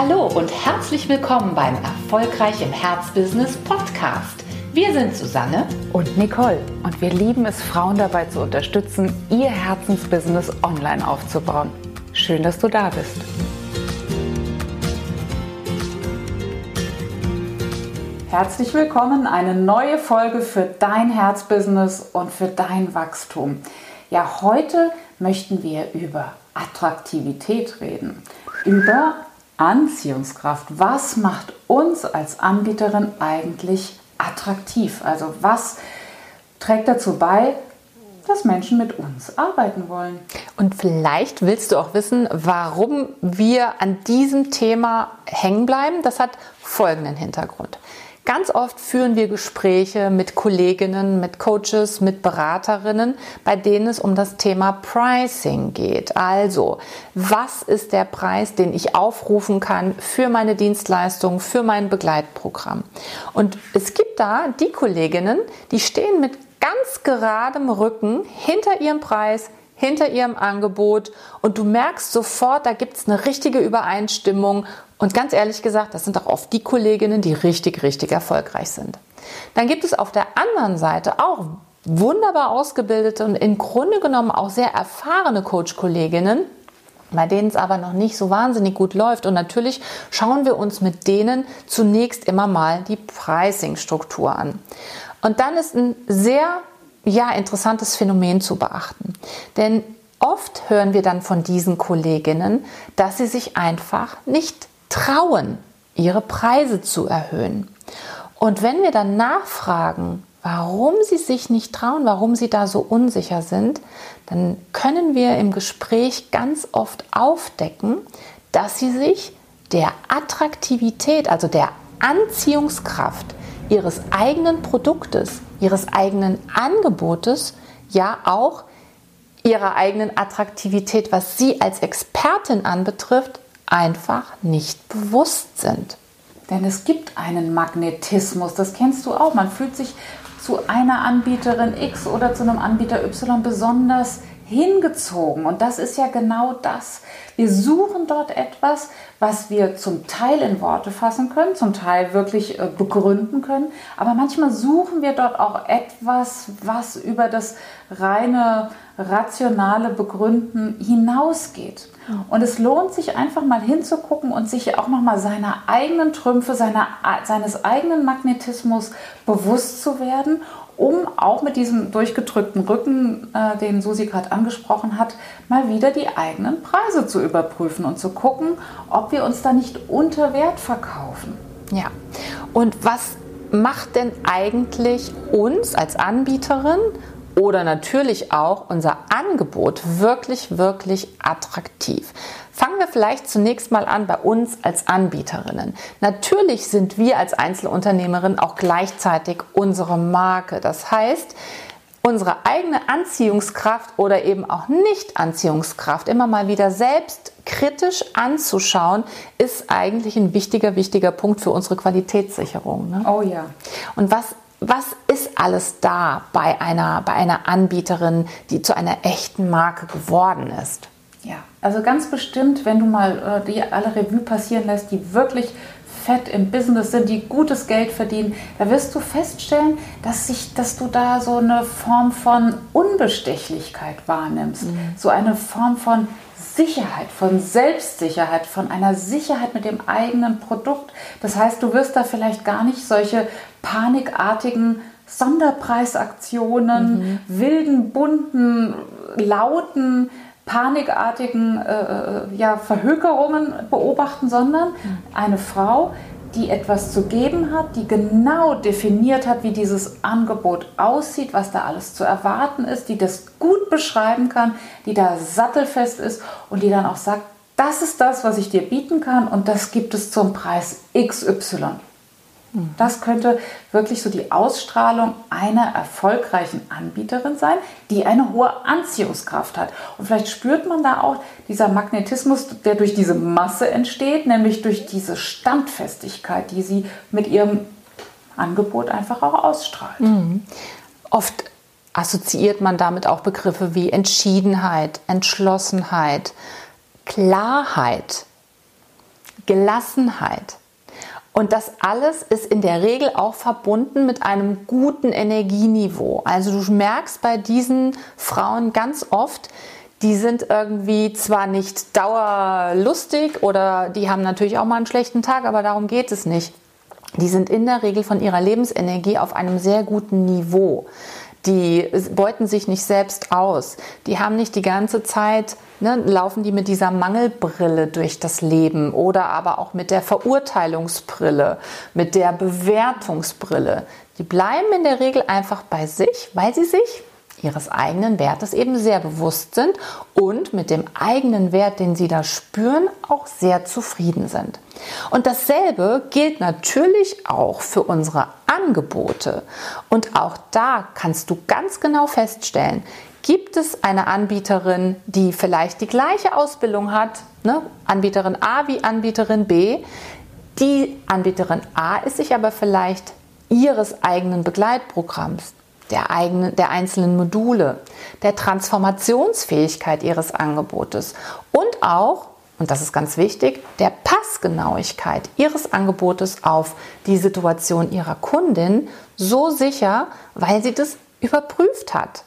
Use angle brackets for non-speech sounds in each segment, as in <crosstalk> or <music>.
Hallo und herzlich willkommen beim Erfolgreich im Herzbusiness Podcast. Wir sind Susanne und Nicole und wir lieben es, Frauen dabei zu unterstützen, ihr Herzensbusiness online aufzubauen. Schön, dass du da bist. Herzlich willkommen, eine neue Folge für dein Herzbusiness und für dein Wachstum. Ja, heute möchten wir über Attraktivität reden, über Anziehungskraft. Was macht uns als Anbieterin eigentlich attraktiv? Also was trägt dazu bei, dass Menschen mit uns arbeiten wollen. Und vielleicht willst du auch wissen, warum wir an diesem Thema hängen bleiben. Das hat folgenden Hintergrund. Ganz oft führen wir Gespräche mit Kolleginnen, mit Coaches, mit Beraterinnen, bei denen es um das Thema Pricing geht. Also, was ist der Preis, den ich aufrufen kann für meine Dienstleistung, für mein Begleitprogramm? Und es gibt da die Kolleginnen, die stehen mit ganz geradem Rücken hinter ihrem Preis, hinter ihrem Angebot und du merkst sofort, da gibt es eine richtige Übereinstimmung und ganz ehrlich gesagt, das sind auch oft die Kolleginnen, die richtig, richtig erfolgreich sind. Dann gibt es auf der anderen Seite auch wunderbar ausgebildete und im Grunde genommen auch sehr erfahrene Coach-Kolleginnen, bei denen es aber noch nicht so wahnsinnig gut läuft. Und natürlich schauen wir uns mit denen zunächst immer mal die Pricing-Struktur an. Und dann ist ein sehr ja, interessantes Phänomen zu beachten. Denn oft hören wir dann von diesen Kolleginnen, dass sie sich einfach nicht trauen, ihre Preise zu erhöhen. Und wenn wir dann nachfragen, warum sie sich nicht trauen, warum sie da so unsicher sind, dann können wir im Gespräch ganz oft aufdecken, dass sie sich der Attraktivität, also der Anziehungskraft ihres eigenen Produktes, ihres eigenen Angebotes, ja auch ihrer eigenen Attraktivität, was sie als Expertin anbetrifft, einfach nicht bewusst sind. Denn es gibt einen Magnetismus, das kennst du auch. Man fühlt sich zu einer Anbieterin X oder zu einem Anbieter Y besonders hingezogen. Und das ist ja genau das. Wir suchen dort etwas, was wir zum Teil in Worte fassen können, zum Teil wirklich äh, begründen können. Aber manchmal suchen wir dort auch etwas, was über das reine rationale Begründen hinausgeht. Und es lohnt sich einfach mal hinzugucken und sich auch noch mal seiner eigenen Trümpfe, seiner, seines eigenen Magnetismus bewusst zu werden, um auch mit diesem durchgedrückten Rücken, äh, den Susi gerade angesprochen hat, mal wieder die eigenen Preise zu überprüfen und zu gucken, ob wir uns da nicht unter Wert verkaufen. Ja, und was macht denn eigentlich uns als Anbieterin oder natürlich auch unser Angebot wirklich, wirklich attraktiv. Fangen wir vielleicht zunächst mal an bei uns als Anbieterinnen. Natürlich sind wir als Einzelunternehmerin auch gleichzeitig unsere Marke. Das heißt, unsere eigene Anziehungskraft oder eben auch Nicht-Anziehungskraft immer mal wieder selbst kritisch anzuschauen, ist eigentlich ein wichtiger, wichtiger Punkt für unsere Qualitätssicherung. Ne? Oh ja. Und was was ist alles da bei einer, bei einer Anbieterin, die zu einer echten Marke geworden ist? Ja, also ganz bestimmt, wenn du mal äh, die alle Revue passieren lässt, die wirklich fett im Business sind, die gutes Geld verdienen, da wirst du feststellen, dass, sich, dass du da so eine Form von Unbestechlichkeit wahrnimmst. Mhm. So eine Form von Sicherheit, von Selbstsicherheit, von einer Sicherheit mit dem eigenen Produkt. Das heißt, du wirst da vielleicht gar nicht solche panikartigen Sonderpreisaktionen, mhm. wilden, bunten, lauten, panikartigen äh, äh, ja, Verhökerungen beobachten, sondern mhm. eine Frau, die etwas zu geben hat, die genau definiert hat, wie dieses Angebot aussieht, was da alles zu erwarten ist, die das gut beschreiben kann, die da sattelfest ist und die dann auch sagt, das ist das, was ich dir bieten kann und das gibt es zum Preis XY. Das könnte wirklich so die Ausstrahlung einer erfolgreichen Anbieterin sein, die eine hohe Anziehungskraft hat. Und vielleicht spürt man da auch dieser Magnetismus, der durch diese Masse entsteht, nämlich durch diese Standfestigkeit, die sie mit ihrem Angebot einfach auch ausstrahlt. Mhm. Oft assoziiert man damit auch Begriffe wie Entschiedenheit, Entschlossenheit, Klarheit. Gelassenheit. Und das alles ist in der Regel auch verbunden mit einem guten Energieniveau. Also du merkst bei diesen Frauen ganz oft, die sind irgendwie zwar nicht dauerlustig oder die haben natürlich auch mal einen schlechten Tag, aber darum geht es nicht. Die sind in der Regel von ihrer Lebensenergie auf einem sehr guten Niveau. Die beuten sich nicht selbst aus. Die haben nicht die ganze Zeit, ne, laufen die mit dieser Mangelbrille durch das Leben oder aber auch mit der Verurteilungsbrille, mit der Bewertungsbrille. Die bleiben in der Regel einfach bei sich, weil sie sich ihres eigenen Wertes eben sehr bewusst sind und mit dem eigenen Wert, den sie da spüren, auch sehr zufrieden sind. Und dasselbe gilt natürlich auch für unsere Angebote. Und auch da kannst du ganz genau feststellen, gibt es eine Anbieterin, die vielleicht die gleiche Ausbildung hat, ne? Anbieterin A wie Anbieterin B. Die Anbieterin A ist sich aber vielleicht ihres eigenen Begleitprogramms der, eigenen, der einzelnen Module, der Transformationsfähigkeit ihres Angebotes und auch, und das ist ganz wichtig, der Passgenauigkeit ihres Angebotes auf die Situation ihrer Kundin so sicher, weil sie das überprüft hat,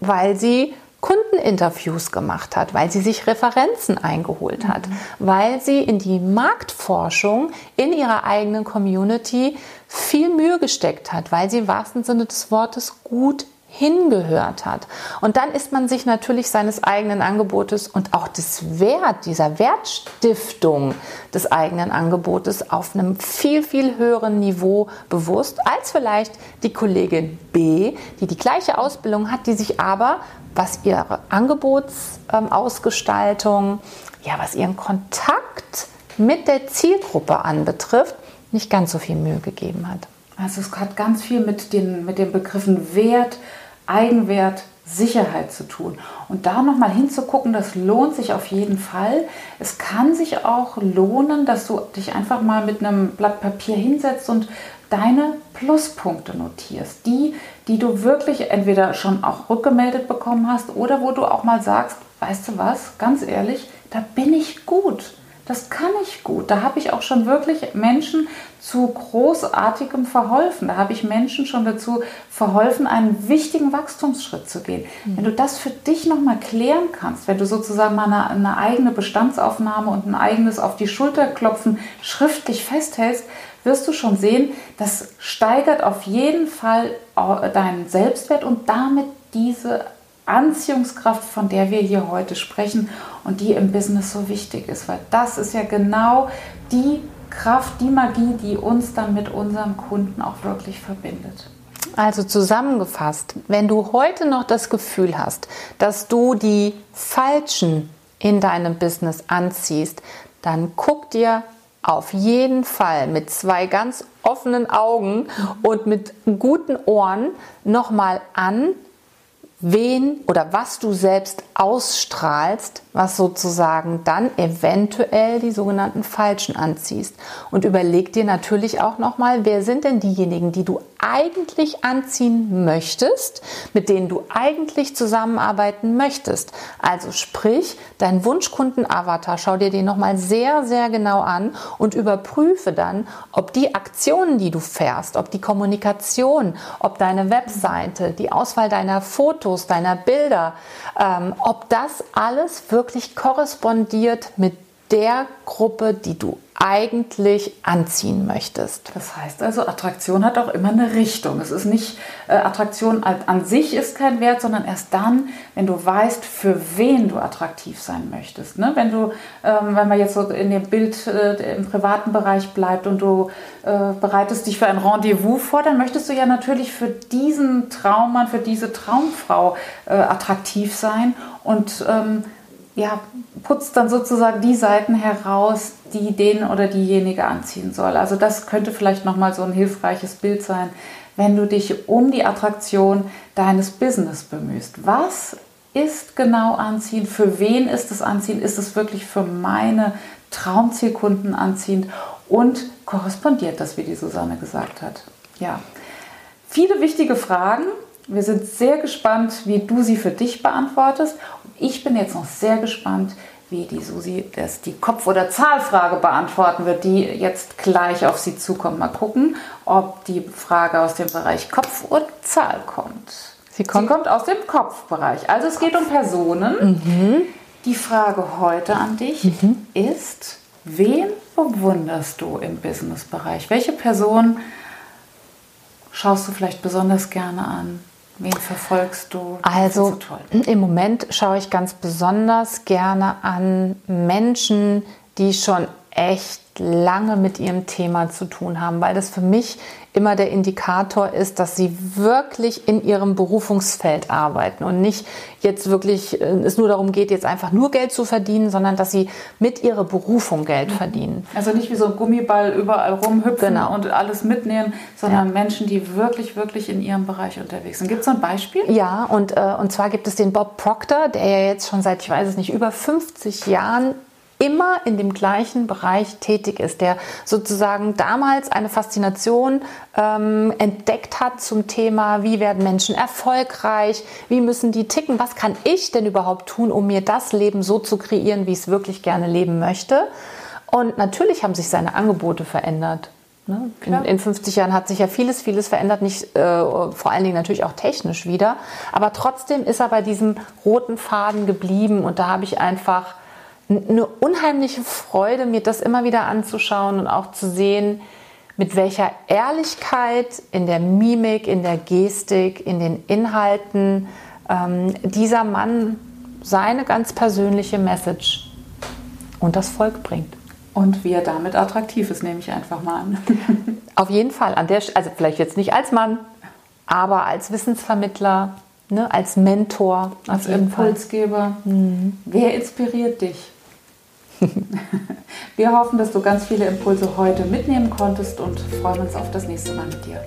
weil sie Kundeninterviews gemacht hat, weil sie sich Referenzen eingeholt hat, mhm. weil sie in die Marktforschung in ihrer eigenen Community viel Mühe gesteckt hat, weil sie im wahrsten Sinne des Wortes gut hingehört hat. Und dann ist man sich natürlich seines eigenen Angebotes und auch des Wert, dieser Wertstiftung des eigenen Angebotes auf einem viel, viel höheren Niveau bewusst als vielleicht die Kollegin B, die die gleiche Ausbildung hat, die sich aber, was ihre Angebotsausgestaltung, ja, was ihren Kontakt mit der Zielgruppe anbetrifft, nicht ganz so viel Mühe gegeben hat. Also es hat ganz viel mit den, mit den Begriffen Wert, Eigenwert, Sicherheit zu tun. Und da nochmal hinzugucken, das lohnt sich auf jeden Fall. Es kann sich auch lohnen, dass du dich einfach mal mit einem Blatt Papier hinsetzt und deine Pluspunkte notierst. Die, die du wirklich entweder schon auch rückgemeldet bekommen hast oder wo du auch mal sagst, weißt du was, ganz ehrlich, da bin ich gut. Das kann ich gut. Da habe ich auch schon wirklich Menschen zu großartigem verholfen. Da habe ich Menschen schon dazu verholfen, einen wichtigen Wachstumsschritt zu gehen. Mhm. Wenn du das für dich nochmal klären kannst, wenn du sozusagen mal eine, eine, eigene Bestandsaufnahme und ein eigenes auf die Schulter klopfen schriftlich festhältst, wirst du schon sehen, das steigert auf jeden Fall deinen Selbstwert und damit diese Anziehungskraft, von der wir hier heute sprechen und die im Business so wichtig ist, weil das ist ja genau die Kraft, die Magie, die uns dann mit unserem Kunden auch wirklich verbindet. Also zusammengefasst, wenn du heute noch das Gefühl hast, dass du die Falschen in deinem Business anziehst, dann guck dir auf jeden Fall mit zwei ganz offenen Augen und mit guten Ohren nochmal an, wen oder was du selbst ausstrahlst, was sozusagen dann eventuell die sogenannten Falschen anziehst. Und überleg dir natürlich auch nochmal, wer sind denn diejenigen, die du eigentlich anziehen möchtest, mit denen du eigentlich zusammenarbeiten möchtest. Also sprich, dein Wunschkunden-Avatar, schau dir den nochmal sehr, sehr genau an und überprüfe dann, ob die Aktionen, die du fährst, ob die Kommunikation, ob deine Webseite, die Auswahl deiner Fotos, deiner Bilder, ähm, ob das alles wirklich korrespondiert mit der Gruppe, die du eigentlich anziehen möchtest. Das heißt also, Attraktion hat auch immer eine Richtung. Es ist nicht, äh, Attraktion an, sich ist kein Wert, sondern erst dann, wenn du weißt, für wen du attraktiv sein möchtest. Ne? Wenn du, ähm, wenn man jetzt so in dem Bild äh, im privaten Bereich bleibt und du äh, bereitest dich für ein Rendezvous vor, dann möchtest du ja natürlich für diesen Traummann, für diese Traumfrau äh, attraktiv sein und ähm, ja, putzt dann sozusagen die Seiten heraus, die den oder diejenige anziehen soll. Also das könnte vielleicht nochmal so ein hilfreiches Bild sein, wenn du dich um die Attraktion deines Business bemühst. Was ist genau anziehend? Für wen ist es anziehend? Ist es wirklich für meine Traumzielkunden anziehend? Und korrespondiert das, wie die Susanne gesagt hat? Ja, viele wichtige Fragen. Wir sind sehr gespannt, wie du sie für dich beantwortest. Ich bin jetzt noch sehr gespannt, wie die Susi das die Kopf- oder Zahlfrage beantworten wird, die jetzt gleich auf sie zukommt. Mal gucken, ob die Frage aus dem Bereich Kopf und Zahl kommt. Sie kommt, sie kommt aus dem Kopfbereich. Also es geht um Personen. Mhm. Die Frage heute an dich mhm. ist, wen bewunderst du im Businessbereich? Welche Person schaust du vielleicht besonders gerne an? Wen verfolgst du? Also im Moment schaue ich ganz besonders gerne an Menschen, die schon echt lange mit ihrem Thema zu tun haben, weil das für mich immer der Indikator ist, dass sie wirklich in ihrem Berufungsfeld arbeiten und nicht jetzt wirklich äh, es nur darum geht, jetzt einfach nur Geld zu verdienen, sondern dass sie mit ihrer Berufung Geld mhm. verdienen. Also nicht wie so ein Gummiball überall rumhüpfen genau. und alles mitnehmen, sondern ja. Menschen, die wirklich, wirklich in ihrem Bereich unterwegs sind. Gibt es so ein Beispiel? Ja, und, äh, und zwar gibt es den Bob Proctor, der ja jetzt schon seit, ich weiß es nicht, über 50 Jahren immer in dem gleichen Bereich tätig ist, der sozusagen damals eine Faszination ähm, entdeckt hat zum Thema, wie werden Menschen erfolgreich, wie müssen die ticken, was kann ich denn überhaupt tun, um mir das Leben so zu kreieren, wie ich es wirklich gerne leben möchte. Und natürlich haben sich seine Angebote verändert. Ne? In, in, 50 Jahren hat sich ja vieles, vieles verändert, nicht äh, vor allen Dingen natürlich auch technisch wieder. Aber trotzdem ist er bei diesem roten Faden geblieben und da habe ich einfach eine unheimliche Freude, mir das immer wieder anzuschauen und auch zu sehen, mit welcher Ehrlichkeit in der Mimik, in der Gestik, in den Inhalten ähm, dieser Mann seine ganz persönliche Message und das Volk bringt. Und wie er damit attraktiv ist, nehme ich einfach mal an. <laughs> Auf jeden Fall. An der, also vielleicht jetzt nicht als Mann, aber als Wissensvermittler, ne, als Mentor. Als Impulsgeber. Mhm. Wer inspiriert dich? Wir hoffen, dass du ganz viele Impulse heute mitnehmen konntest und freuen uns auf das nächste Mal mit dir.